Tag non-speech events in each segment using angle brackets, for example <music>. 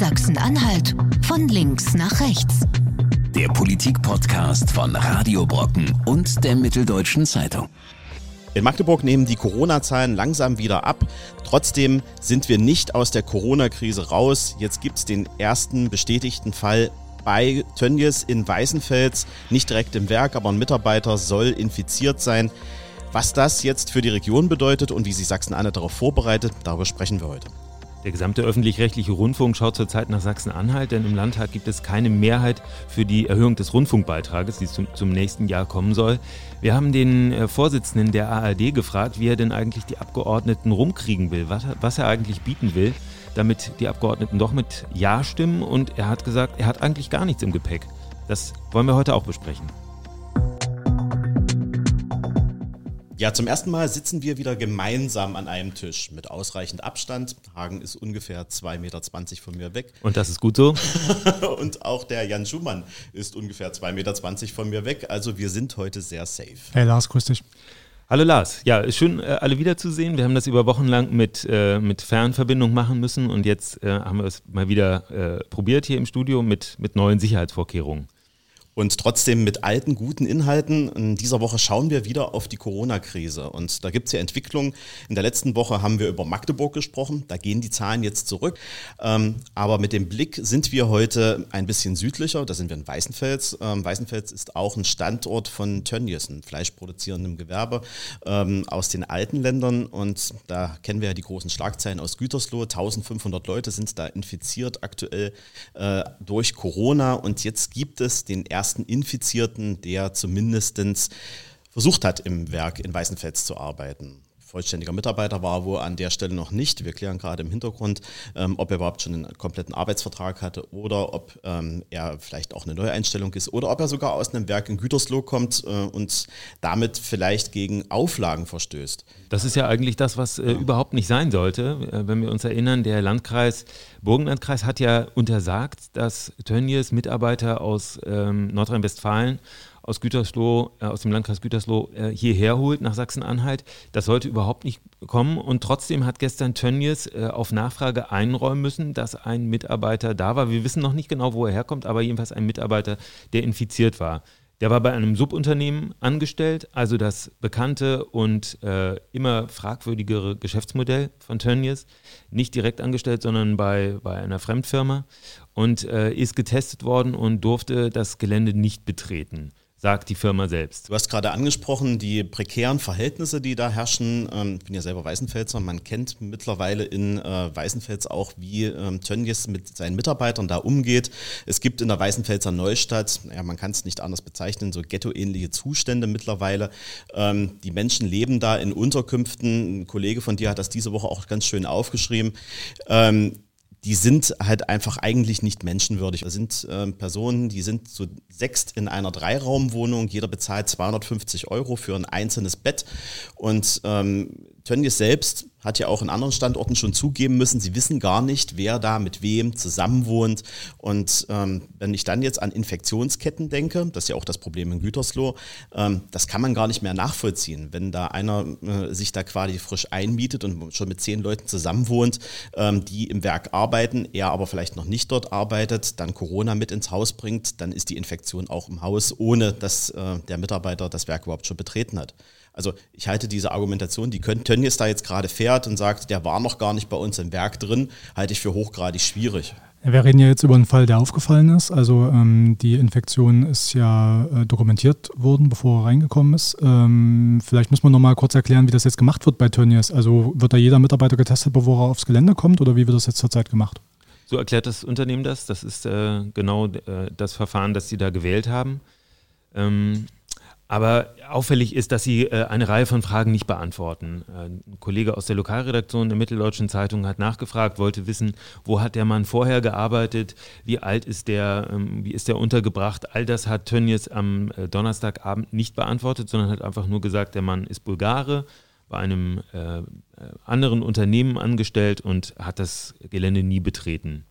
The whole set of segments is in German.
Sachsen-Anhalt von links nach rechts. Der Politik-Podcast von Radio Brocken und der Mitteldeutschen Zeitung. In Magdeburg nehmen die Corona-Zahlen langsam wieder ab. Trotzdem sind wir nicht aus der Corona-Krise raus. Jetzt gibt es den ersten bestätigten Fall bei Tönnies in Weißenfels. Nicht direkt im Werk, aber ein Mitarbeiter soll infiziert sein. Was das jetzt für die Region bedeutet und wie sich Sachsen-Anhalt darauf vorbereitet, darüber sprechen wir heute. Der gesamte öffentlich-rechtliche Rundfunk schaut zurzeit nach Sachsen-Anhalt, denn im Landtag gibt es keine Mehrheit für die Erhöhung des Rundfunkbeitrages, die zum, zum nächsten Jahr kommen soll. Wir haben den äh, Vorsitzenden der ARD gefragt, wie er denn eigentlich die Abgeordneten rumkriegen will, was, was er eigentlich bieten will, damit die Abgeordneten doch mit Ja stimmen. Und er hat gesagt, er hat eigentlich gar nichts im Gepäck. Das wollen wir heute auch besprechen. Ja, zum ersten Mal sitzen wir wieder gemeinsam an einem Tisch mit ausreichend Abstand. Hagen ist ungefähr 2,20 Meter von mir weg. Und das ist gut so. <laughs> Und auch der Jan Schumann ist ungefähr 2,20 Meter von mir weg. Also wir sind heute sehr safe. Hey Lars, grüß dich. Hallo Lars, ja, schön äh, alle wiederzusehen. Wir haben das über Wochen lang mit, äh, mit Fernverbindung machen müssen und jetzt äh, haben wir es mal wieder äh, probiert hier im Studio mit, mit neuen Sicherheitsvorkehrungen und trotzdem mit alten, guten Inhalten. In dieser Woche schauen wir wieder auf die Corona-Krise. Und da gibt es ja Entwicklungen. In der letzten Woche haben wir über Magdeburg gesprochen. Da gehen die Zahlen jetzt zurück. Ähm, aber mit dem Blick sind wir heute ein bisschen südlicher. Da sind wir in Weißenfels. Ähm, Weißenfels ist auch ein Standort von Tönnies, einem fleischproduzierenden Gewerbe ähm, aus den alten Ländern. Und da kennen wir ja die großen Schlagzeilen aus Gütersloh. 1500 Leute sind da infiziert aktuell äh, durch Corona. Und jetzt gibt es den ersten ersten Infizierten, der zumindest versucht hat, im Werk in Weißenfels zu arbeiten vollständiger Mitarbeiter war, wo an der Stelle noch nicht. Wir klären gerade im Hintergrund, ähm, ob er überhaupt schon einen kompletten Arbeitsvertrag hatte oder ob ähm, er vielleicht auch eine Neueinstellung ist oder ob er sogar aus einem Werk in Gütersloh kommt äh, und damit vielleicht gegen Auflagen verstößt. Das ist ja eigentlich das, was äh, ja. überhaupt nicht sein sollte. Äh, wenn wir uns erinnern, der Landkreis Burgenlandkreis hat ja untersagt, dass Tönnies Mitarbeiter aus ähm, Nordrhein-Westfalen aus Gütersloh, äh, aus dem Landkreis Gütersloh äh, hierher holt nach Sachsen-Anhalt. Das sollte überhaupt nicht kommen. Und trotzdem hat gestern Tönnies äh, auf Nachfrage einräumen müssen, dass ein Mitarbeiter da war. Wir wissen noch nicht genau, wo er herkommt, aber jedenfalls ein Mitarbeiter, der infiziert war. Der war bei einem Subunternehmen angestellt, also das bekannte und äh, immer fragwürdigere Geschäftsmodell von Tönnies. Nicht direkt angestellt, sondern bei, bei einer Fremdfirma und äh, ist getestet worden und durfte das Gelände nicht betreten sagt die Firma selbst. Du hast gerade angesprochen, die prekären Verhältnisse, die da herrschen. Ähm, ich bin ja selber Weißenfelser. Man kennt mittlerweile in äh, Weißenfels auch, wie ähm, Tönnies mit seinen Mitarbeitern da umgeht. Es gibt in der Weißenfelser Neustadt, ja, man kann es nicht anders bezeichnen, so ghettoähnliche Zustände mittlerweile. Ähm, die Menschen leben da in Unterkünften. Ein Kollege von dir hat das diese Woche auch ganz schön aufgeschrieben die sind halt einfach eigentlich nicht menschenwürdig. Das sind äh, Personen, die sind so sechst in einer Dreiraumwohnung. Jeder bezahlt 250 Euro für ein einzelnes Bett. Und ähm, Tönnies selbst hat ja auch in anderen Standorten schon zugeben müssen, sie wissen gar nicht, wer da mit wem zusammenwohnt. Und ähm, wenn ich dann jetzt an Infektionsketten denke, das ist ja auch das Problem in Gütersloh, ähm, das kann man gar nicht mehr nachvollziehen. Wenn da einer äh, sich da quasi frisch einmietet und schon mit zehn Leuten zusammenwohnt, ähm, die im Werk arbeiten, er aber vielleicht noch nicht dort arbeitet, dann Corona mit ins Haus bringt, dann ist die Infektion auch im Haus, ohne dass äh, der Mitarbeiter das Werk überhaupt schon betreten hat. Also ich halte diese Argumentation, die Tönnies da jetzt gerade fährt und sagt, der war noch gar nicht bei uns im Werk drin, halte ich für hochgradig schwierig. Wir reden ja jetzt über einen Fall, der aufgefallen ist. Also ähm, die Infektion ist ja äh, dokumentiert worden, bevor er reingekommen ist. Ähm, vielleicht muss man noch mal kurz erklären, wie das jetzt gemacht wird bei Tönnies. Also wird da jeder Mitarbeiter getestet, bevor er aufs Gelände kommt oder wie wird das jetzt zurzeit gemacht? So erklärt das Unternehmen das. Das ist äh, genau äh, das Verfahren, das sie da gewählt haben. Ähm, aber auffällig ist, dass sie äh, eine Reihe von Fragen nicht beantworten. Äh, ein Kollege aus der Lokalredaktion der Mitteldeutschen Zeitung hat nachgefragt, wollte wissen, wo hat der Mann vorher gearbeitet, wie alt ist der, ähm, wie ist der untergebracht. All das hat Tönnies am äh, Donnerstagabend nicht beantwortet, sondern hat einfach nur gesagt, der Mann ist Bulgare, bei einem anderen Unternehmen angestellt und hat das Gelände nie betreten.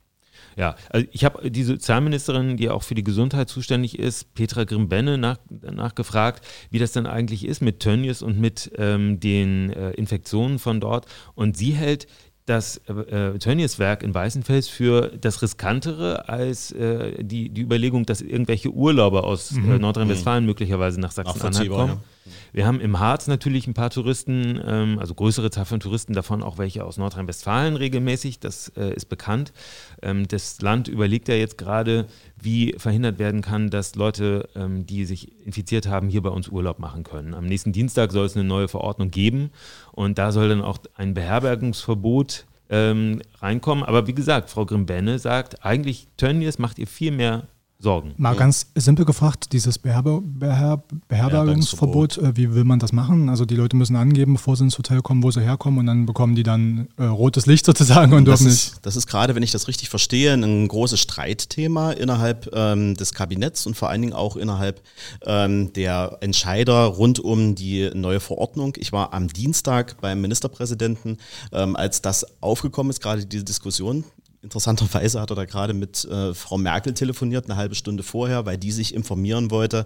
Ja, also ich habe die Sozialministerin, die auch für die Gesundheit zuständig ist, Petra Grimbenne, nach, nachgefragt, wie das dann eigentlich ist mit Tönnies und mit ähm, den äh, Infektionen von dort. Und sie hält das äh, Tönnies Werk in Weißenfels für das Riskantere als äh, die, die Überlegung, dass irgendwelche Urlauber aus äh, mhm. äh, Nordrhein-Westfalen mhm. möglicherweise nach Sachsen-Anhalt kommen. Ja. Wir haben im Harz natürlich ein paar Touristen, ähm, also größere Zahl von Touristen, davon auch welche aus Nordrhein-Westfalen regelmäßig, das äh, ist bekannt. Ähm, das Land überlegt ja jetzt gerade, wie verhindert werden kann, dass Leute, ähm, die sich infiziert haben, hier bei uns Urlaub machen können. Am nächsten Dienstag soll es eine neue Verordnung geben und da soll dann auch ein Beherbergungsverbot ähm, reinkommen. Aber wie gesagt, Frau Grimbenne sagt, eigentlich Tönnies macht ihr viel mehr sorgen. Mal ganz simpel gefragt, dieses Beherber Beher Beherbergungsverbot, äh, wie will man das machen? Also die Leute müssen angeben, bevor sie ins Hotel kommen, wo sie herkommen und dann bekommen die dann äh, rotes Licht <laughs> sozusagen und das dürfen ist, nicht. Das ist gerade, wenn ich das richtig verstehe, ein großes Streitthema innerhalb ähm, des Kabinetts und vor allen Dingen auch innerhalb ähm, der Entscheider rund um die neue Verordnung. Ich war am Dienstag beim Ministerpräsidenten, ähm, als das aufgekommen ist, gerade diese Diskussion Interessanterweise hat er da gerade mit äh, Frau Merkel telefoniert, eine halbe Stunde vorher, weil die sich informieren wollte,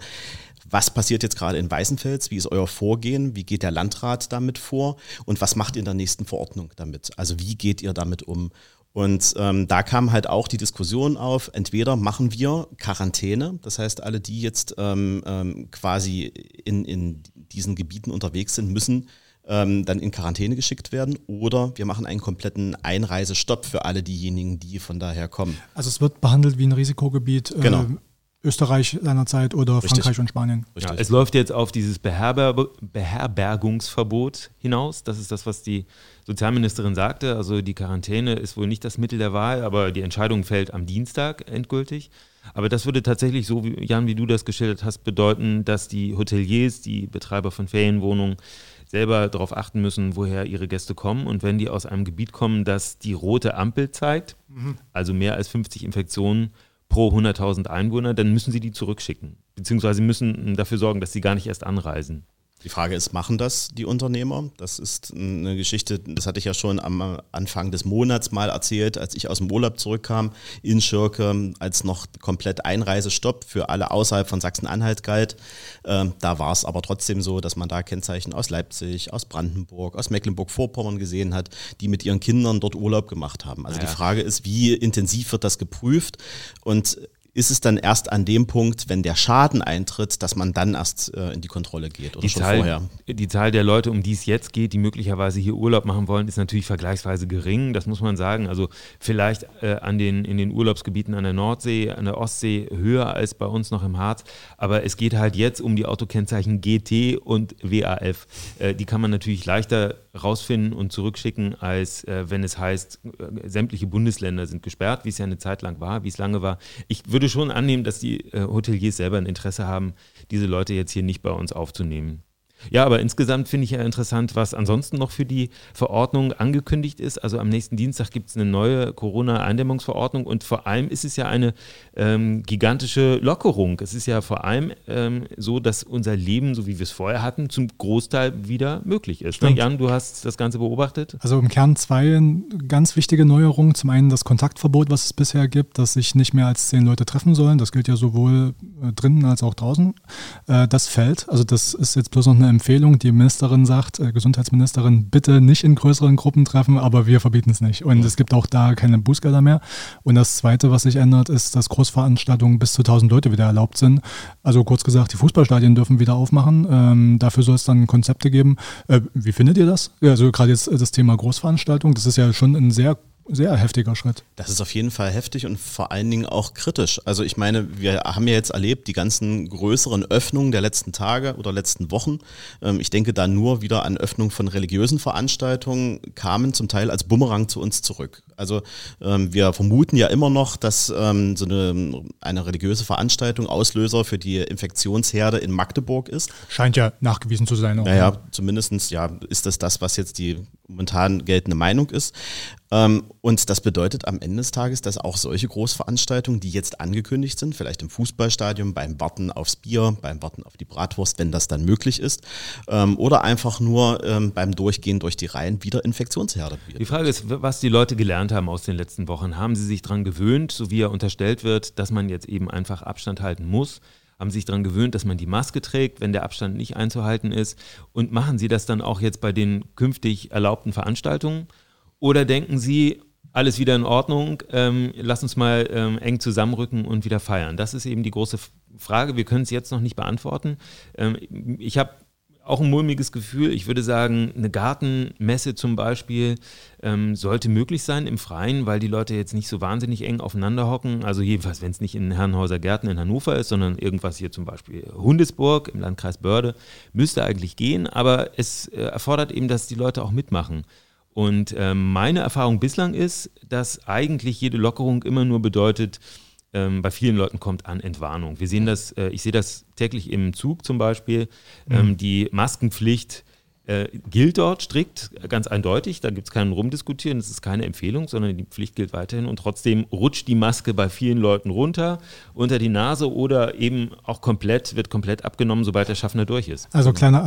was passiert jetzt gerade in Weißenfels, wie ist euer Vorgehen, wie geht der Landrat damit vor und was macht ihr in der nächsten Verordnung damit? Also wie geht ihr damit um? Und ähm, da kam halt auch die Diskussion auf, entweder machen wir Quarantäne, das heißt, alle, die jetzt ähm, ähm, quasi in, in diesen Gebieten unterwegs sind, müssen ähm, dann in Quarantäne geschickt werden oder wir machen einen kompletten Einreisestopp für alle diejenigen, die von daher kommen. Also es wird behandelt wie ein Risikogebiet. Äh, genau. Österreich seinerzeit oder Richtig. Frankreich und Spanien. Ja, es läuft jetzt auf dieses Beherber Beherbergungsverbot hinaus. Das ist das, was die Sozialministerin sagte. Also die Quarantäne ist wohl nicht das Mittel der Wahl, aber die Entscheidung fällt am Dienstag endgültig. Aber das würde tatsächlich, so wie Jan, wie du das geschildert hast, bedeuten, dass die Hoteliers, die Betreiber von Ferienwohnungen, selber darauf achten müssen, woher ihre Gäste kommen. Und wenn die aus einem Gebiet kommen, das die rote Ampel zeigt, mhm. also mehr als 50 Infektionen pro 100.000 Einwohner, dann müssen sie die zurückschicken. Beziehungsweise müssen dafür sorgen, dass sie gar nicht erst anreisen. Die Frage ist, machen das die Unternehmer? Das ist eine Geschichte, das hatte ich ja schon am Anfang des Monats mal erzählt, als ich aus dem Urlaub zurückkam in Schirke, als noch komplett Einreisestopp für alle außerhalb von Sachsen-Anhalt galt. Ähm, da war es aber trotzdem so, dass man da Kennzeichen aus Leipzig, aus Brandenburg, aus Mecklenburg-Vorpommern gesehen hat, die mit ihren Kindern dort Urlaub gemacht haben. Also ja. die Frage ist, wie intensiv wird das geprüft? Und ist es dann erst an dem Punkt, wenn der Schaden eintritt, dass man dann erst äh, in die Kontrolle geht oder die schon Zahl, vorher? Die Zahl der Leute, um die es jetzt geht, die möglicherweise hier Urlaub machen wollen, ist natürlich vergleichsweise gering, das muss man sagen. Also vielleicht äh, an den, in den Urlaubsgebieten an der Nordsee, an der Ostsee höher als bei uns noch im Harz, aber es geht halt jetzt um die Autokennzeichen GT und WAF. Äh, die kann man natürlich leichter rausfinden und zurückschicken, als äh, wenn es heißt, äh, sämtliche Bundesländer sind gesperrt, wie es ja eine Zeit lang war, wie es lange war. Ich würde schon annehmen, dass die äh, Hoteliers selber ein Interesse haben, diese Leute jetzt hier nicht bei uns aufzunehmen. Ja, aber insgesamt finde ich ja interessant, was ansonsten noch für die Verordnung angekündigt ist. Also am nächsten Dienstag gibt es eine neue Corona-Eindämmungsverordnung und vor allem ist es ja eine ähm, gigantische Lockerung. Es ist ja vor allem ähm, so, dass unser Leben, so wie wir es vorher hatten, zum Großteil wieder möglich ist. Ne? Jan, du hast das Ganze beobachtet? Also im Kern zwei ganz wichtige Neuerungen. Zum einen das Kontaktverbot, was es bisher gibt, dass sich nicht mehr als zehn Leute treffen sollen. Das gilt ja sowohl äh, drinnen als auch draußen. Äh, das fällt. Also das ist jetzt bloß noch eine Empfehlung. Die Ministerin sagt, äh, Gesundheitsministerin, bitte nicht in größeren Gruppen treffen, aber wir verbieten es nicht. Und es gibt auch da keine Bußgelder mehr. Und das Zweite, was sich ändert, ist, dass Großveranstaltungen bis zu 1000 Leute wieder erlaubt sind. Also kurz gesagt, die Fußballstadien dürfen wieder aufmachen. Ähm, dafür soll es dann Konzepte geben. Äh, wie findet ihr das? Also gerade jetzt das Thema Großveranstaltung, das ist ja schon ein sehr sehr heftiger Schritt. Das ist auf jeden Fall heftig und vor allen Dingen auch kritisch. Also ich meine, wir haben ja jetzt erlebt, die ganzen größeren Öffnungen der letzten Tage oder letzten Wochen. Ähm, ich denke da nur wieder an Öffnung von religiösen Veranstaltungen, kamen zum Teil als Bumerang zu uns zurück. Also ähm, wir vermuten ja immer noch, dass ähm, so eine, eine religiöse Veranstaltung Auslöser für die Infektionsherde in Magdeburg ist. Scheint ja nachgewiesen zu sein. Auch, naja, ne? zumindest ja, ist das das, was jetzt die momentan geltende Meinung ist. Ähm, und das bedeutet am Ende des Tages, dass auch solche Großveranstaltungen, die jetzt angekündigt sind, vielleicht im Fußballstadion, beim Warten aufs Bier, beim Warten auf die Bratwurst, wenn das dann möglich ist, ähm, oder einfach nur ähm, beim Durchgehen durch die Reihen wieder Infektionsherde. Die Frage ist, was die Leute gelernt haben aus den letzten Wochen. Haben sie sich daran gewöhnt, so wie ja unterstellt wird, dass man jetzt eben einfach Abstand halten muss? haben sich daran gewöhnt, dass man die Maske trägt, wenn der Abstand nicht einzuhalten ist. Und machen Sie das dann auch jetzt bei den künftig erlaubten Veranstaltungen? Oder denken Sie, alles wieder in Ordnung, ähm, lass uns mal ähm, eng zusammenrücken und wieder feiern? Das ist eben die große Frage. Wir können es jetzt noch nicht beantworten. Ähm, ich habe auch ein mulmiges Gefühl. Ich würde sagen, eine Gartenmesse zum Beispiel ähm, sollte möglich sein im Freien, weil die Leute jetzt nicht so wahnsinnig eng aufeinander hocken. Also jedenfalls, wenn es nicht in Herrenhauser Gärten in Hannover ist, sondern irgendwas hier zum Beispiel Hundesburg im Landkreis Börde, müsste eigentlich gehen. Aber es äh, erfordert eben, dass die Leute auch mitmachen. Und äh, meine Erfahrung bislang ist, dass eigentlich jede Lockerung immer nur bedeutet, ähm, bei vielen Leuten kommt an Entwarnung. Wir sehen das, äh, ich sehe das täglich im Zug zum Beispiel. Ähm, mhm. Die Maskenpflicht äh, gilt dort strikt, ganz eindeutig. Da gibt es keinen Rumdiskutieren. Das ist keine Empfehlung, sondern die Pflicht gilt weiterhin. Und trotzdem rutscht die Maske bei vielen Leuten runter unter die Nase oder eben auch komplett, wird komplett abgenommen, sobald der Schaffner durch ist. Also kleiner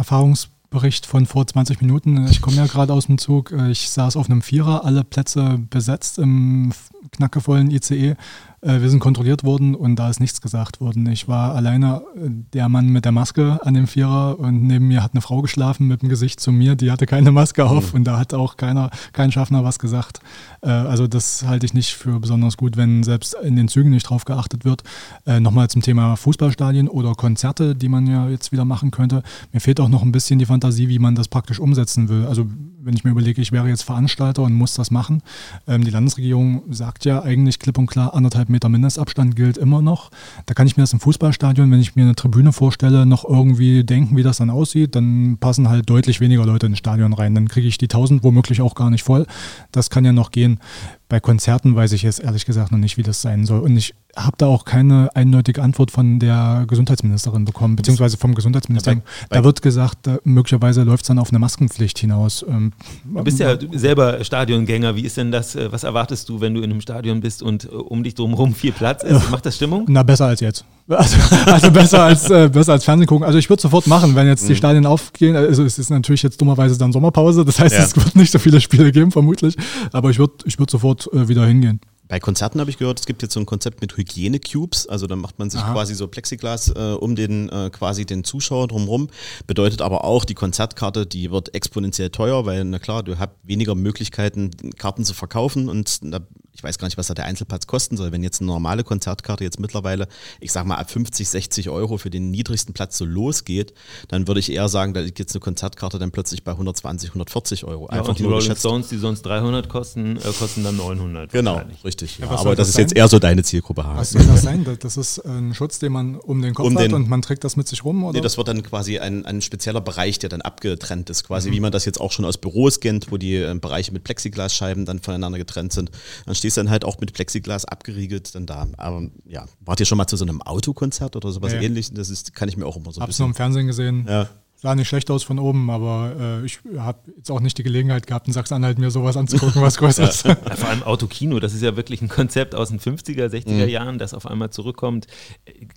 Erfahrungsbericht von vor 20 Minuten. Ich komme ja gerade aus dem Zug. Ich saß auf einem Vierer, alle Plätze besetzt im knackevollen ICE. Äh, wir sind kontrolliert worden und da ist nichts gesagt worden. Ich war alleine äh, der Mann mit der Maske an dem Vierer und neben mir hat eine Frau geschlafen mit dem Gesicht zu mir, die hatte keine Maske auf mhm. und da hat auch keiner, kein Schaffner was gesagt. Äh, also das halte ich nicht für besonders gut, wenn selbst in den Zügen nicht drauf geachtet wird. Nochmal zum Thema Fußballstadien oder Konzerte, die man ja jetzt wieder machen könnte. Mir fehlt auch noch ein bisschen die Fantasie, wie man das praktisch umsetzen will. Also wenn ich mir überlege, ich wäre jetzt Veranstalter und muss das machen. Ähm, die Landesregierung sagt ja eigentlich klipp und klar, anderthalb Meter Mindestabstand gilt immer noch. Da kann ich mir das im Fußballstadion, wenn ich mir eine Tribüne vorstelle, noch irgendwie denken, wie das dann aussieht. Dann passen halt deutlich weniger Leute ins Stadion rein. Dann kriege ich die 1000 womöglich auch gar nicht voll. Das kann ja noch gehen. Bei Konzerten weiß ich jetzt ehrlich gesagt noch nicht, wie das sein soll. Und ich habe da auch keine eindeutige Antwort von der Gesundheitsministerin bekommen, beziehungsweise vom Gesundheitsministerium. da wird gesagt, möglicherweise läuft es dann auf eine Maskenpflicht hinaus. Ähm, du bist ja selber Stadiongänger. Wie ist denn das? Äh, was erwartest du, wenn du in einem Stadion bist und äh, um dich drumherum viel Platz ist? <laughs> Macht das Stimmung? Na, besser als jetzt. <laughs> Also, also besser als äh, besser als Fernsehen gucken. Also ich würde sofort machen, wenn jetzt die mhm. Stadien aufgehen. Also es ist natürlich jetzt dummerweise dann Sommerpause. Das heißt, ja. es wird nicht so viele Spiele geben, vermutlich. Aber ich würde ich würd sofort äh, wieder hingehen. Bei Konzerten habe ich gehört, es gibt jetzt so ein Konzept mit Hygiene-Cubes. Also dann macht man sich Aha. quasi so Plexiglas äh, um den äh, quasi den Zuschauer drumherum. Bedeutet aber auch, die Konzertkarte, die wird exponentiell teuer, weil na klar, du hast weniger Möglichkeiten, Karten zu verkaufen und da ich weiß gar nicht, was da der Einzelplatz kosten soll. Wenn jetzt eine normale Konzertkarte jetzt mittlerweile, ich sag mal, ab 50, 60 Euro für den niedrigsten Platz so losgeht, dann würde ich eher sagen, da liegt jetzt eine Konzertkarte dann plötzlich bei 120, 140 Euro. Ja, Einfach und die Rolling Stones, die sonst 300 kosten, äh, kosten dann 900. Genau, richtig. Ja, aber das, das ist jetzt eher so deine Zielgruppe. Was soll das sein? Das ist ein Schutz, den man um den Kopf um den, hat und man trägt das mit sich rum? Oder? Nee, das wird dann quasi ein, ein spezieller Bereich, der dann abgetrennt ist. Quasi mhm. wie man das jetzt auch schon aus Büros kennt, wo die äh, Bereiche mit Plexiglasscheiben dann voneinander getrennt sind. Dann stehst du dann halt auch mit Plexiglas abgeriegelt dann da. Aber ja, wart ihr schon mal zu so einem Autokonzert oder sowas ja. ähnliches? Das ist, kann ich mir auch immer so ein Hab's bisschen. Hab's nur im Fernsehen gesehen. Ja sah nicht schlecht aus von oben, aber äh, ich habe jetzt auch nicht die Gelegenheit gehabt, in Sachsen-Anhalt mir sowas anzugucken, was größer ist. <laughs> Ja. Vor allem Autokino, das ist ja wirklich ein Konzept aus den 50er, 60er mhm. Jahren, das auf einmal zurückkommt.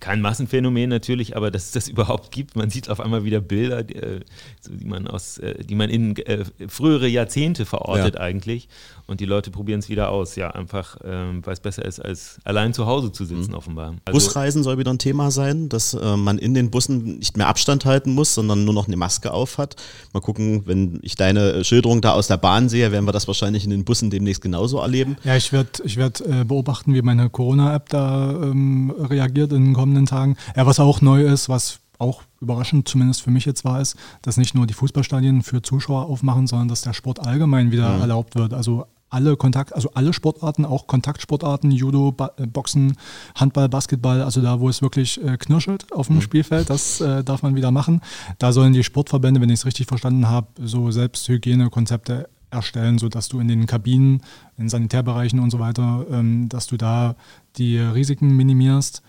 Kein Massenphänomen natürlich, aber dass es das <laughs> überhaupt gibt. Man sieht auf einmal wieder Bilder, die, äh, die man, aus, äh, die man in äh, frühere Jahrzehnte verortet ja. eigentlich. Und die Leute probieren es wieder aus, ja, einfach, ähm, weil es besser ist, als allein zu Hause zu sitzen, mhm. offenbar. Also Busreisen soll wieder ein Thema sein, dass äh, man in den Bussen nicht mehr Abstand halten muss, sondern nur noch eine Maske auf hat. Mal gucken, wenn ich deine Schilderung da aus der Bahn sehe, werden wir das wahrscheinlich in den Bussen demnächst genauso erleben. Ja, ich werde ich werd, äh, beobachten, wie meine Corona-App da ähm, reagiert in den kommenden Tagen. Ja, was auch neu ist, was auch überraschend zumindest für mich jetzt war, ist, dass nicht nur die Fußballstadien für Zuschauer aufmachen, sondern dass der Sport allgemein wieder mhm. erlaubt wird. Also alle Kontakt, also alle Sportarten, auch Kontaktsportarten, Judo, ba äh, Boxen, Handball, Basketball, also da, wo es wirklich äh, knirschelt auf dem mhm. Spielfeld, das äh, darf man wieder machen. Da sollen die Sportverbände, wenn ich es richtig verstanden habe, so Selbsthygienekonzepte erstellen, sodass du in den Kabinen, in Sanitärbereichen und so weiter, ähm, dass du da die Risiken minimierst.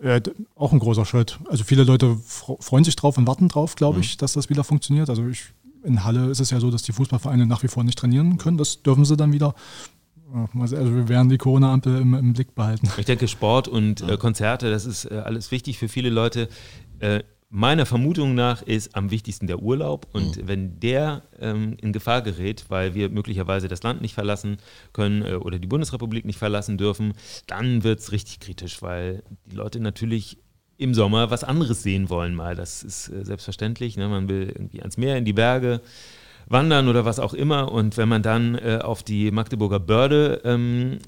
Äh, auch ein großer Schritt. Also viele Leute freuen sich drauf und warten drauf, glaube mhm. ich, dass das wieder funktioniert. Also ich in Halle ist es ja so, dass die Fußballvereine nach wie vor nicht trainieren können. Das dürfen sie dann wieder. Also wir werden die Corona-Ampel im, im, Blick behalten. Ich denke, Sport und äh, Konzerte, das ist äh, alles wichtig für viele Leute. Äh, meiner Vermutung nach ist am wichtigsten der Urlaub. Und mhm. wenn der ähm, in Gefahr gerät, weil wir möglicherweise das Land nicht verlassen können äh, oder die Bundesrepublik nicht verlassen dürfen, dann wird es richtig kritisch, weil die Leute natürlich im Sommer was anderes sehen wollen mal. Das ist äh, selbstverständlich. Ne? Man will irgendwie ans Meer, in die Berge. wandern oder was auch immer. Und wenn man dann äh, auf die Magdeburger Börde ähm,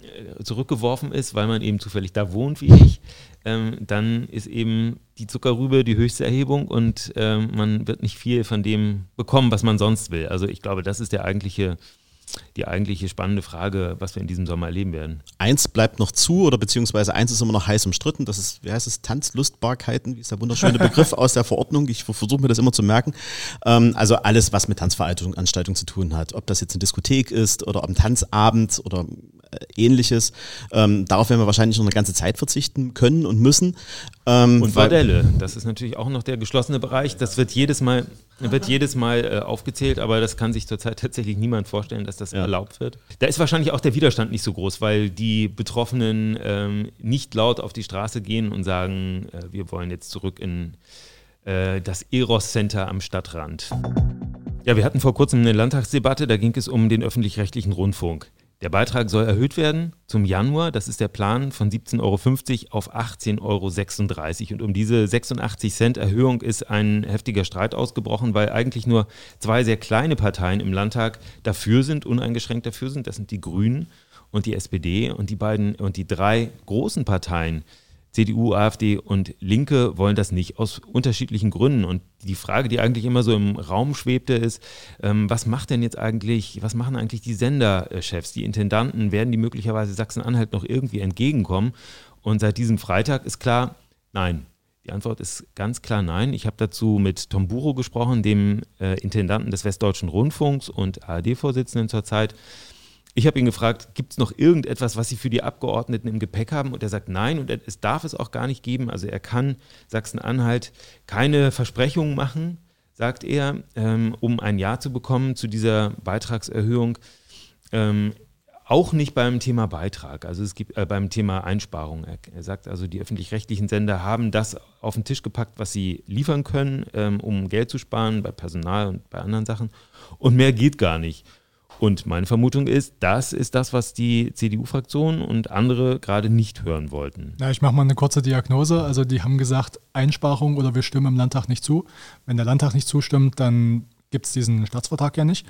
zurückgeworfen ist, weil man eben zufällig da wohnt wie ich, ähm, dann ist eben die Zuckerrübe die höchste Erhebung und ähm, man wird nicht viel von dem bekommen, was man sonst will. Also ich glaube, das ist der eigentliche die eigentliche spannende Frage, was wir in diesem Sommer erleben werden. Eins bleibt noch zu oder beziehungsweise eins ist immer noch heiß umstritten. Das ist, wie heißt es, Tanzlustbarkeiten, wie ist der wunderschöne <laughs> Begriff aus der Verordnung. Ich versuche mir das immer zu merken. Ähm, also alles, was mit Tanzveranstaltungen zu tun hat. Ob das jetzt eine Diskothek ist oder ein Tanzabend oder ähnliches. Ähm, darauf werden wir wahrscheinlich noch eine ganze Zeit verzichten können und müssen. Ähm, und Bordelle, das ist natürlich auch noch der geschlossene Bereich. Das wird jedes Mal, wird jedes Mal äh, aufgezählt, aber das kann sich zurzeit tatsächlich niemand vorstellen, dass das ja. erlaubt wird. Da ist wahrscheinlich auch der Widerstand nicht so groß, weil die Betroffenen ähm, nicht laut auf die Straße gehen und sagen, äh, wir wollen jetzt zurück in äh, das Eros Center am Stadtrand. Ja, wir hatten vor kurzem eine Landtagsdebatte, da ging es um den öffentlich-rechtlichen Rundfunk. Der Beitrag soll erhöht werden zum Januar. Das ist der Plan von 17,50 Euro auf 18,36 Euro. Und um diese 86 Cent Erhöhung ist ein heftiger Streit ausgebrochen, weil eigentlich nur zwei sehr kleine Parteien im Landtag dafür sind, uneingeschränkt dafür sind. Das sind die Grünen und die SPD. Und die beiden und die drei großen Parteien, CDU, AfD und Linke wollen das nicht aus unterschiedlichen Gründen. Und die Frage, die eigentlich immer so im Raum schwebte, ist, ähm, was macht denn jetzt eigentlich, was machen eigentlich die Senderchefs, die Intendanten, werden die möglicherweise Sachsen-Anhalt noch irgendwie entgegenkommen? Und seit diesem Freitag ist klar, nein. Die Antwort ist ganz klar nein. Ich habe dazu mit Tom Buro gesprochen, dem äh, Intendanten des Westdeutschen Rundfunks und ARD-Vorsitzenden zurzeit. Ich habe ihn gefragt, gibt es noch irgendetwas, was Sie für die Abgeordneten im Gepäck haben? Und er sagt nein und es darf es auch gar nicht geben. Also er kann Sachsen-Anhalt keine Versprechungen machen, sagt er, ähm, um ein Ja zu bekommen zu dieser Beitragserhöhung. Ähm, auch nicht beim Thema Beitrag, also es gibt äh, beim Thema Einsparung. Er, er sagt also, die öffentlich-rechtlichen Sender haben das auf den Tisch gepackt, was sie liefern können, ähm, um Geld zu sparen bei Personal und bei anderen Sachen. Und mehr geht gar nicht. Und meine Vermutung ist, das ist das, was die CDU-Fraktion und andere gerade nicht hören wollten. Ja, ich mache mal eine kurze Diagnose. Also die haben gesagt, Einsparung oder wir stimmen im Landtag nicht zu. Wenn der Landtag nicht zustimmt, dann gibt es diesen Staatsvertrag ja nicht.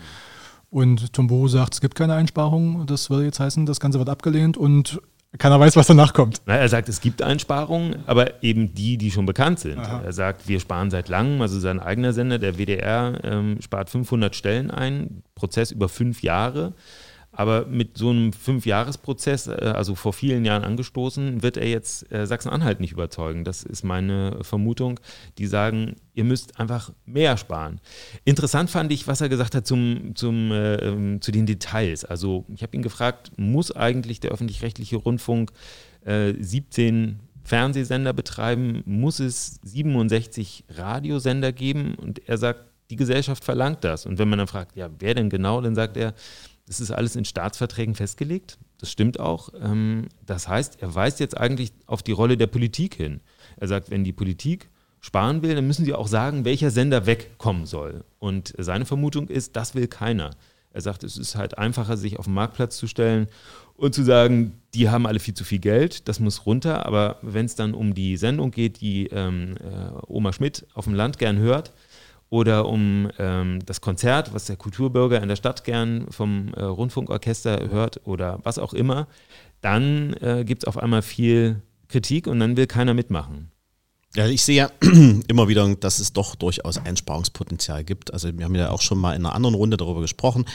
Und Tombo sagt, es gibt keine Einsparung. Das würde jetzt heißen, das Ganze wird abgelehnt und keiner weiß, was danach kommt. Na, er sagt, es gibt Einsparungen, aber eben die, die schon bekannt sind. Aha. Er sagt, wir sparen seit langem, also sein eigener Sender, der WDR, ähm, spart 500 Stellen ein, Prozess über fünf Jahre. Aber mit so einem Fünfjahresprozess, äh, also vor vielen Jahren angestoßen, wird er jetzt äh, Sachsen-Anhalt nicht überzeugen. Das ist meine Vermutung. Die sagen, ihr müsst einfach mehr sparen. Interessant fand ich, was er gesagt hat zum, zum, äh, ähm, zu den Details. Also ich habe ihn gefragt, muss eigentlich der öffentlich-rechtliche Rundfunk äh, 17 Fernsehsender betreiben? Muss es 67 Radiosender geben? Und er sagt, die Gesellschaft verlangt das. Und wenn man dann fragt, ja, wer denn genau, dann sagt er, das ist alles in Staatsverträgen festgelegt. Das stimmt auch. Ähm, das heißt, er weist jetzt eigentlich auf die Rolle der Politik hin. Er sagt, wenn die Politik sparen will, dann müssen sie auch sagen, welcher Sender wegkommen soll. Und seine Vermutung ist, das will keiner. Er sagt, es ist halt einfacher, sich auf den Marktplatz zu stellen und zu sagen, die haben alle viel zu viel Geld, das muss runter. Aber wenn es dann um die Sendung geht, die ähm, äh, Oma Schmidt auf dem Land gern hört, oder um ähm, das Konzert, was der Kulturbürger in der Stadt gern vom äh, Rundfunkorchester hört oder was auch immer, dann äh, gibt es auf einmal viel Kritik und dann will keiner mitmachen. Ja, ich sehe ja <clears throat> immer wieder, dass es doch durchaus Einsparungspotenzial gibt. Also wir haben ja auch schon mal in einer anderen Runde darüber gesprochen.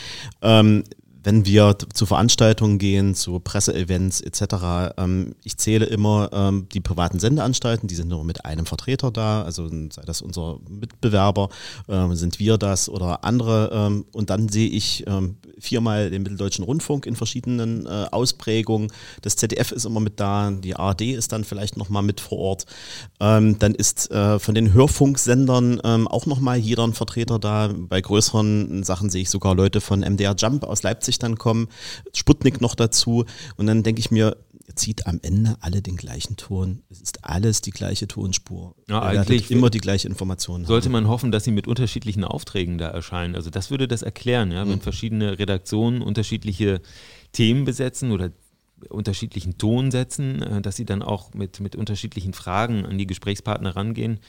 Ähm, wenn wir zu Veranstaltungen gehen, zu Presseevents etc., ähm, ich zähle immer ähm, die privaten Sendeanstalten, die sind nur mit einem Vertreter da, also sei das unser Mitbewerber, ähm, sind wir das oder andere. Ähm, und dann sehe ich ähm, viermal den Mitteldeutschen Rundfunk in verschiedenen äh, Ausprägungen. Das ZDF ist immer mit da, die ARD ist dann vielleicht nochmal mit vor Ort. Ähm, dann ist äh, von den Hörfunksendern auch nochmal jeder ein Vertreter da. Bei größeren Sachen sehe ich sogar Leute von MDR Jump aus Leipzig dann kommen, Sputnik noch dazu. Und dann denke ich mir, zieht am Ende alle den gleichen Ton. Es ist alles die gleiche Tonspur. Ja, eigentlich immer die gleiche Information. Sollte haben. man hoffen, dass sie mit unterschiedlichen Aufträgen da erscheinen. Also das würde das erklären, ja, wenn mhm. verschiedene Redaktionen unterschiedliche Themen besetzen oder unterschiedlichen Ton setzen, äh, dass sie dann auch mit, mit unterschiedlichen Fragen an die Gesprächspartner rangehen.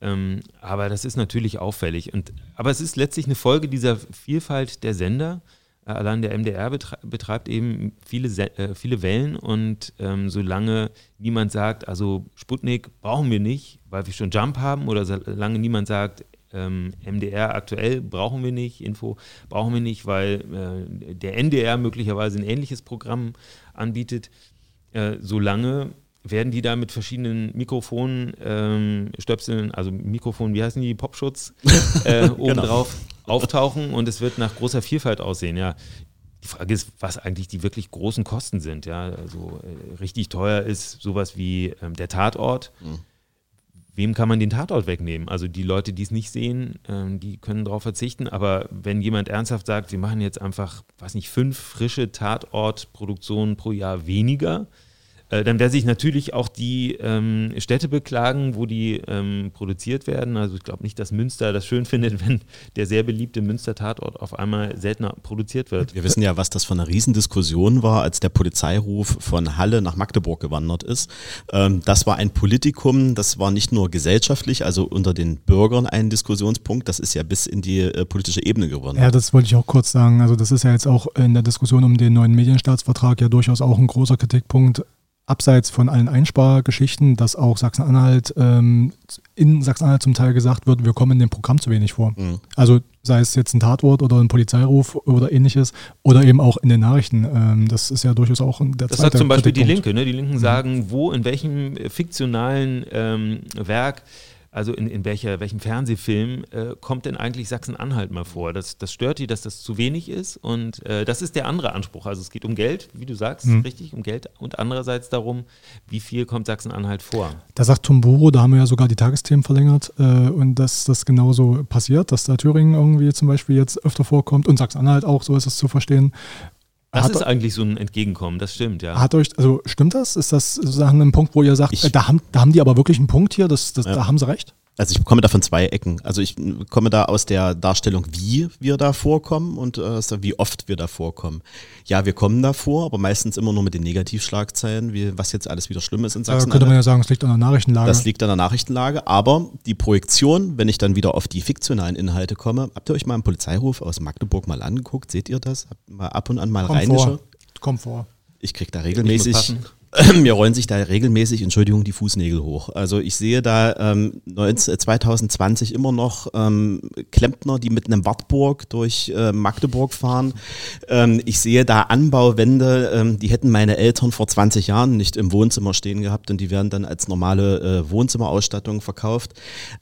Ähm, aber das ist natürlich auffällig. Und, aber es ist letztlich eine Folge dieser Vielfalt der Sender. Äh, allein der MDR betreibt eben viele, äh, viele Wellen und ähm, solange niemand sagt, also Sputnik brauchen wir nicht, weil wir schon Jump haben, oder solange niemand sagt, ähm, MDR aktuell brauchen wir nicht, Info brauchen wir nicht, weil äh, der NDR möglicherweise ein ähnliches Programm anbietet, äh, solange werden die da mit verschiedenen Mikrofonen, ähm, Stöpseln, also Mikrofon, wie heißen die, Popschutz, <laughs> äh, obendrauf genau. Auftauchen und es wird nach großer Vielfalt aussehen, ja. Die Frage ist, was eigentlich die wirklich großen Kosten sind, ja. Also äh, richtig teuer ist sowas wie ähm, der Tatort. Mhm. Wem kann man den Tatort wegnehmen? Also die Leute, die es nicht sehen, ähm, die können darauf verzichten. Aber wenn jemand ernsthaft sagt, wir machen jetzt einfach, weiß nicht, fünf frische Tatortproduktionen pro Jahr weniger, äh, dann werden sich natürlich auch die ähm, Städte beklagen, wo die ähm, produziert werden. Also ich glaube nicht, dass Münster das schön <laughs> findet, wenn der sehr beliebte Münster-Tatort auf einmal seltener produziert wird. Wir wissen ja, was das für eine Riesendiskussion war, als der Polizeiruf von Halle nach Magdeburg gewandert ist. Ähm, das war ein Politikum, das war nicht nur gesellschaftlich, also unter den Bürgern ein Diskussionspunkt, das ist ja bis in die äh, politische Ebene geworden. Ja, das wollte ich auch kurz sagen. Also das ist ja jetzt auch in der Diskussion um den neuen Medienstaatsvertrag ja durchaus auch ein großer Kritikpunkt abseits von allen Einspargeschichten, dass auch Sachsen-Anhalt ähm, in Sachsen-Anhalt zum Teil gesagt wird, wir kommen in dem Programm zu wenig vor. Mhm. Also sei es jetzt ein Tatwort oder ein Polizeiruf oder ähnliches oder eben auch in den Nachrichten. Ähm, das ist ja durchaus auch der Das sagt zum Beispiel die Linke. Ne? Die Linken mhm. sagen, wo, in welchem fiktionalen ähm, Werk also in, in welcher, welchem Fernsehfilm äh, kommt denn eigentlich Sachsen-Anhalt mal vor? Das, das stört die, dass das zu wenig ist und äh, das ist der andere Anspruch. Also es geht um Geld, wie du sagst, mhm. richtig, um Geld und andererseits darum, wie viel kommt Sachsen-Anhalt vor? Da sagt Tomboro, da haben wir ja sogar die Tagesthemen verlängert äh, und dass das genauso passiert, dass da Thüringen irgendwie zum Beispiel jetzt öfter vorkommt und Sachsen-Anhalt auch, so ist es zu verstehen. Das hat, ist eigentlich so ein Entgegenkommen, das stimmt, ja. Hat euch, also stimmt das? Ist das sozusagen ein Punkt, wo ihr sagt, ich, äh, da, haben, da haben die aber wirklich einen Punkt hier, das, das, ja. da haben sie recht? Also ich komme da von zwei Ecken. Also ich komme da aus der Darstellung, wie wir da vorkommen und äh, wie oft wir da vorkommen. Ja, wir kommen da vor, aber meistens immer nur mit den Negativschlagzeilen, wie, was jetzt alles wieder schlimm ist in Sachsen. Da könnte man ja sagen, es liegt an der Nachrichtenlage. Das liegt an der Nachrichtenlage, aber die Projektion, wenn ich dann wieder auf die fiktionalen Inhalte komme, habt ihr euch mal einen Polizeiruf aus Magdeburg mal angeguckt? Seht ihr das? Habt mal ab und an mal Kommt rheinische? Vor. Kommt vor. Ich krieg da regelmäßig <clears throat> mir rollen sich da regelmäßig, Entschuldigung, die Fußnägel hoch. Also ich sehe da ähm, 2020 immer noch ähm, Klempner, die mit einem Wartburg durch äh, Magdeburg fahren. Ähm, ich sehe da Anbauwände, ähm, die hätten meine Eltern vor 20 Jahren nicht im Wohnzimmer stehen gehabt und die werden dann als normale äh, Wohnzimmerausstattung verkauft.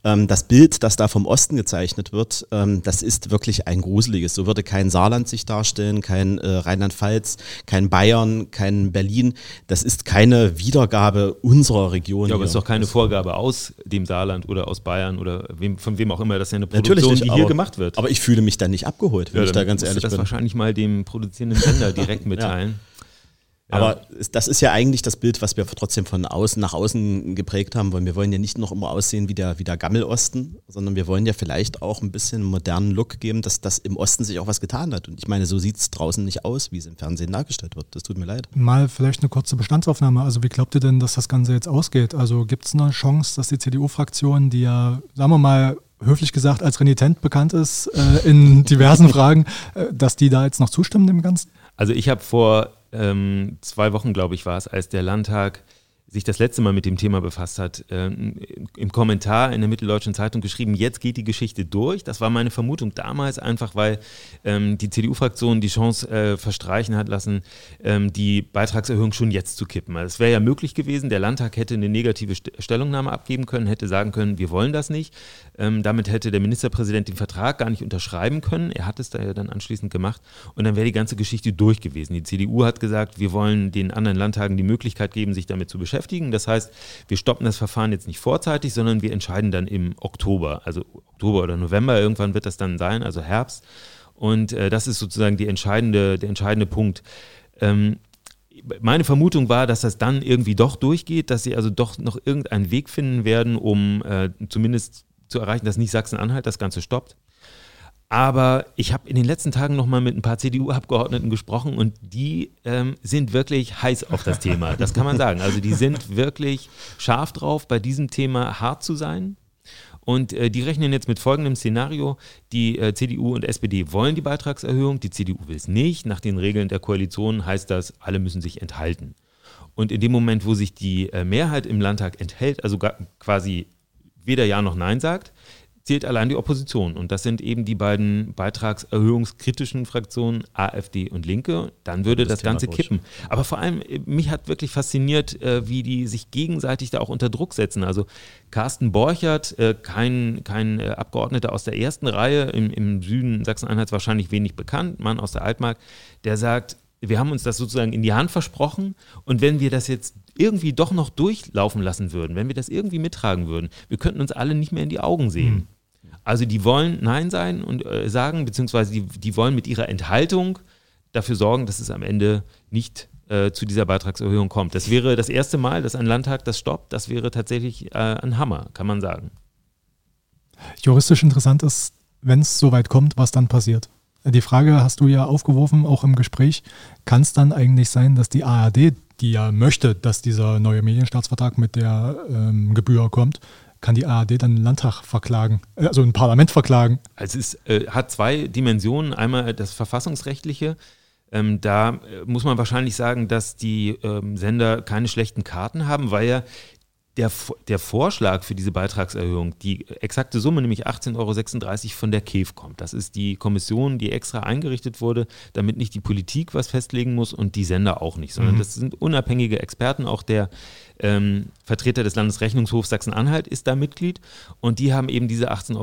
Ähm, das Bild, das da vom Osten gezeichnet wird, ähm, das ist wirklich ein gruseliges. So würde kein Saarland sich darstellen, kein äh, Rheinland-Pfalz, kein Bayern, kein Berlin. Das ist keine Wiedergabe unserer Region. Ja, aber es ist doch keine Vorgabe aus dem Saarland oder aus Bayern oder wem, von wem auch immer. Das ist ja eine Produktion, nicht, die hier gemacht wird. Aber ich fühle mich da nicht abgeholt, wenn ja, ich da ganz ehrlich bin. das wahrscheinlich mal dem produzierenden Sender direkt <laughs> mitteilen. ja. Aber das ist ja eigentlich das Bild, was wir trotzdem von außen nach außen geprägt haben, weil wir wollen ja nicht noch immer aussehen wie der, wie der Gammelosten, sondern wir wollen ja vielleicht auch ein bisschen einen modernen Look geben, dass das im Osten sich auch was getan hat. Und ich meine, so sieht es draußen nicht aus, wie es im Fernsehen dargestellt wird. Das tut mir leid. Mal vielleicht eine kurze Bestandsaufnahme. Also wie glaubt ihr denn, dass das Ganze jetzt ausgeht? Also gibt es eine Chance, dass die CDU-Fraktion, die ja, sagen wir mal, höflich gesagt als renitent bekannt ist äh, in <laughs> diversen Fragen, äh, dass die da jetzt noch zustimmen dem Ganzen? Also ich habe vor ähm, zwei Wochen, glaube ich, war es, als der Landtag sich das letzte Mal mit dem Thema befasst hat, äh, im Kommentar in der Mitteldeutschen Zeitung geschrieben, jetzt geht die Geschichte durch. Das war meine Vermutung damals, einfach weil ähm, die CDU-Fraktion die Chance äh, verstreichen hat lassen, ähm, die Beitragserhöhung schon jetzt zu kippen. Also es wäre ja möglich gewesen, der Landtag hätte eine negative St Stellungnahme abgeben können, hätte sagen können, wir wollen das nicht. Ähm, damit hätte der Ministerpräsident den Vertrag gar nicht unterschreiben können. Er hat es da ja dann anschließend gemacht und dann wäre die ganze Geschichte durch gewesen. Die CDU hat gesagt, wir wollen den anderen Landtagen die Möglichkeit geben, sich damit zu beschäftigen beschäftigen. Das heißt, wir stoppen das Verfahren jetzt nicht vorzeitig, sondern wir entscheiden dann im Oktober, also Oktober oder November, irgendwann wird das dann sein, also Herbst. Und äh, das ist sozusagen entscheidende, der entscheidende Punkt. Ähm, meine Vermutung war, dass das dann irgendwie doch durchgeht, dass sie also doch noch irgendeinen Weg finden werden, um äh, zumindest zu erreichen, dass nicht Sachsen-Anhalt das Ganze stoppt. Aber ich habe in den letzten Tagen nochmal mit ein paar CDU-Abgeordneten gesprochen und die ähm, sind wirklich heiß auf das Thema. Das kann man sagen. Also die sind wirklich scharf drauf, bei diesem Thema hart zu sein. Und äh, die rechnen jetzt mit folgendem Szenario. Die äh, CDU und SPD wollen die Beitragserhöhung, die CDU will es nicht. Nach den Regeln der Koalition heißt das, alle müssen sich enthalten. Und in dem Moment, wo sich die äh, Mehrheit im Landtag enthält, also quasi weder Ja noch Nein sagt, zählt allein die Opposition. Und das sind eben die beiden beitragserhöhungskritischen Fraktionen AfD und Linke. Dann würde das, das Ganze kippen. Aber vor allem, äh, mich hat wirklich fasziniert, äh, wie die sich gegenseitig da auch unter Druck setzen. Also Carsten Borchert, äh, kein, kein Abgeordneter aus der ersten Reihe, im, im Süden Sachsen-Anhalts wahrscheinlich wenig bekannt, Mann aus der Altmark, der sagt, wir haben uns das sozusagen in die Hand versprochen und wenn wir das jetzt irgendwie doch noch durchlaufen lassen würden, wenn wir das irgendwie mittragen würden, wir könnten uns alle nicht mehr in die Augen sehen. Also die wollen Nein sein und äh, sagen, beziehungsweise die, die wollen mit ihrer Enthaltung dafür sorgen, dass es am Ende nicht äh, zu dieser Beitragserhöhung kommt. Das wäre das erste Mal, dass ein Landtag das stoppt. Das wäre tatsächlich äh, ein Hammer, kann man sagen. Juristisch interessant ist, wenn es soweit kommt, was dann passiert. Die Frage hast du ja aufgeworfen, auch im Gespräch. Kann es dann eigentlich sein, dass die ARD, die ja möchte, dass dieser neue Medienstaatsvertrag mit der ähm, Gebühr kommt, kann die ARD dann den Landtag verklagen, äh, also ein Parlament verklagen? Also es ist, äh, hat zwei Dimensionen. Einmal das verfassungsrechtliche. Ähm, da äh, muss man wahrscheinlich sagen, dass die ähm, Sender keine schlechten Karten haben, weil ja der, der Vorschlag für diese Beitragserhöhung, die exakte Summe, nämlich 18,36 Euro von der KEF kommt. Das ist die Kommission, die extra eingerichtet wurde, damit nicht die Politik was festlegen muss und die Sender auch nicht, sondern mhm. das sind unabhängige Experten. Auch der ähm, Vertreter des Landesrechnungshofs Sachsen-Anhalt ist da Mitglied und die haben eben diese 18,36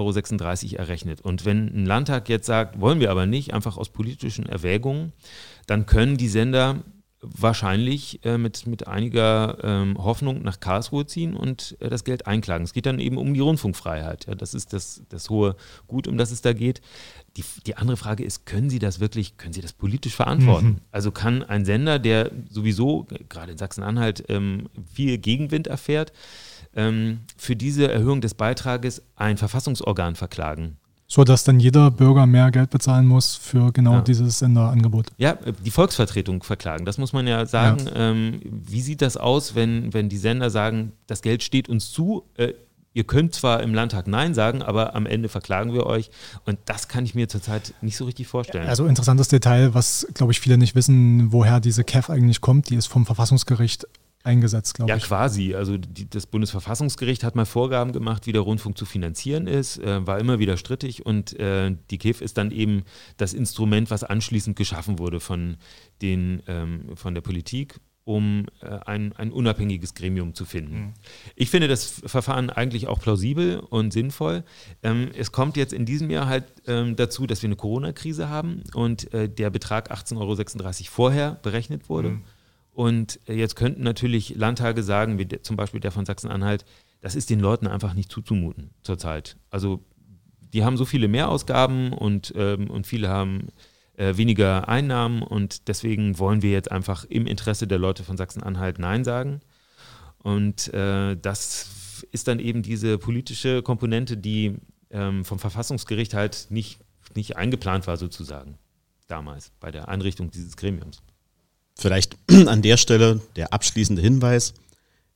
Euro errechnet. Und wenn ein Landtag jetzt sagt, wollen wir aber nicht, einfach aus politischen Erwägungen, dann können die Sender wahrscheinlich äh, mit, mit einiger ähm, Hoffnung nach Karlsruhe ziehen und äh, das Geld einklagen. Es geht dann eben um die Rundfunkfreiheit. Ja, das ist das, das hohe Gut, um das es da geht. Die, die andere Frage ist, können Sie das wirklich, können Sie das politisch verantworten? Mhm. Also kann ein Sender, der sowieso gerade in Sachsen-Anhalt ähm, viel Gegenwind erfährt, ähm, für diese Erhöhung des Beitrages ein Verfassungsorgan verklagen? So dass dann jeder Bürger mehr Geld bezahlen muss für genau ja. dieses Senderangebot. Ja, die Volksvertretung verklagen, das muss man ja sagen. Ja. Ähm, wie sieht das aus, wenn, wenn die Sender sagen, das Geld steht uns zu, äh, ihr könnt zwar im Landtag Nein sagen, aber am Ende verklagen wir euch. Und das kann ich mir zurzeit nicht so richtig vorstellen. Also interessantes Detail, was, glaube ich, viele nicht wissen, woher diese CAF eigentlich kommt. Die ist vom Verfassungsgericht eingesetzt, glaube ja, ich. Ja, quasi. Also die, das Bundesverfassungsgericht hat mal Vorgaben gemacht, wie der Rundfunk zu finanzieren ist, äh, war immer wieder strittig und äh, die KIF ist dann eben das Instrument, was anschließend geschaffen wurde von, den, ähm, von der Politik um äh, ein, ein unabhängiges Gremium zu finden. Mhm. Ich finde das Verfahren eigentlich auch plausibel und sinnvoll. Ähm, es kommt jetzt in diesem Jahr halt ähm, dazu, dass wir eine Corona-Krise haben und äh, der Betrag 18,36 Euro vorher berechnet wurde. Mhm. Und äh, jetzt könnten natürlich Landtage sagen, wie zum Beispiel der von Sachsen-Anhalt, das ist den Leuten einfach nicht zuzumuten zurzeit. Also die haben so viele Mehrausgaben und, ähm, und viele haben äh, weniger Einnahmen und deswegen wollen wir jetzt einfach im Interesse der Leute von Sachsen-Anhalt Nein sagen. Und äh, das ist dann eben diese politische Komponente, die ähm, vom Verfassungsgericht halt nicht, nicht eingeplant war sozusagen damals bei der Einrichtung dieses Gremiums. Vielleicht <clears throat> an der Stelle der abschließende Hinweis.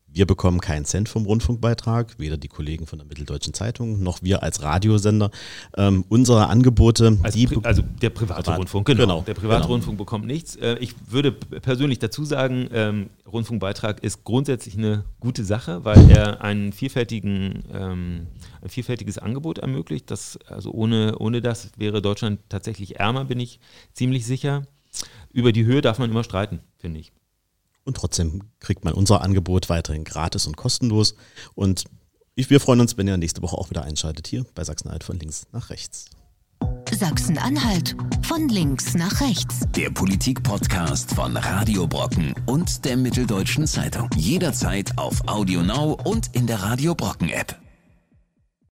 Wir bekommen keinen Cent vom Rundfunkbeitrag, weder die Kollegen von der Mitteldeutschen Zeitung noch wir als Radiosender. Ähm, unsere Angebote, also, die also der private Privat, Rundfunk, genau. genau der private genau. Rundfunk bekommt nichts. Äh, ich würde persönlich dazu sagen, ähm, Rundfunkbeitrag ist grundsätzlich eine gute Sache, weil er einen vielfältigen, ähm, ein vielfältiges Angebot ermöglicht. Das, also ohne, ohne das wäre Deutschland tatsächlich ärmer, bin ich ziemlich sicher über die Höhe darf man immer streiten, finde ich. Und trotzdem kriegt man unser Angebot weiterhin gratis und kostenlos. Und ich, wir freuen uns, wenn ihr nächste Woche auch wieder einschaltet hier bei Sachsen-Anhalt von links nach rechts. Sachsen-Anhalt von links nach rechts. Der Politik-Podcast von Radio Brocken und der Mitteldeutschen Zeitung. Jederzeit auf Audio Now und in der Radio Brocken App.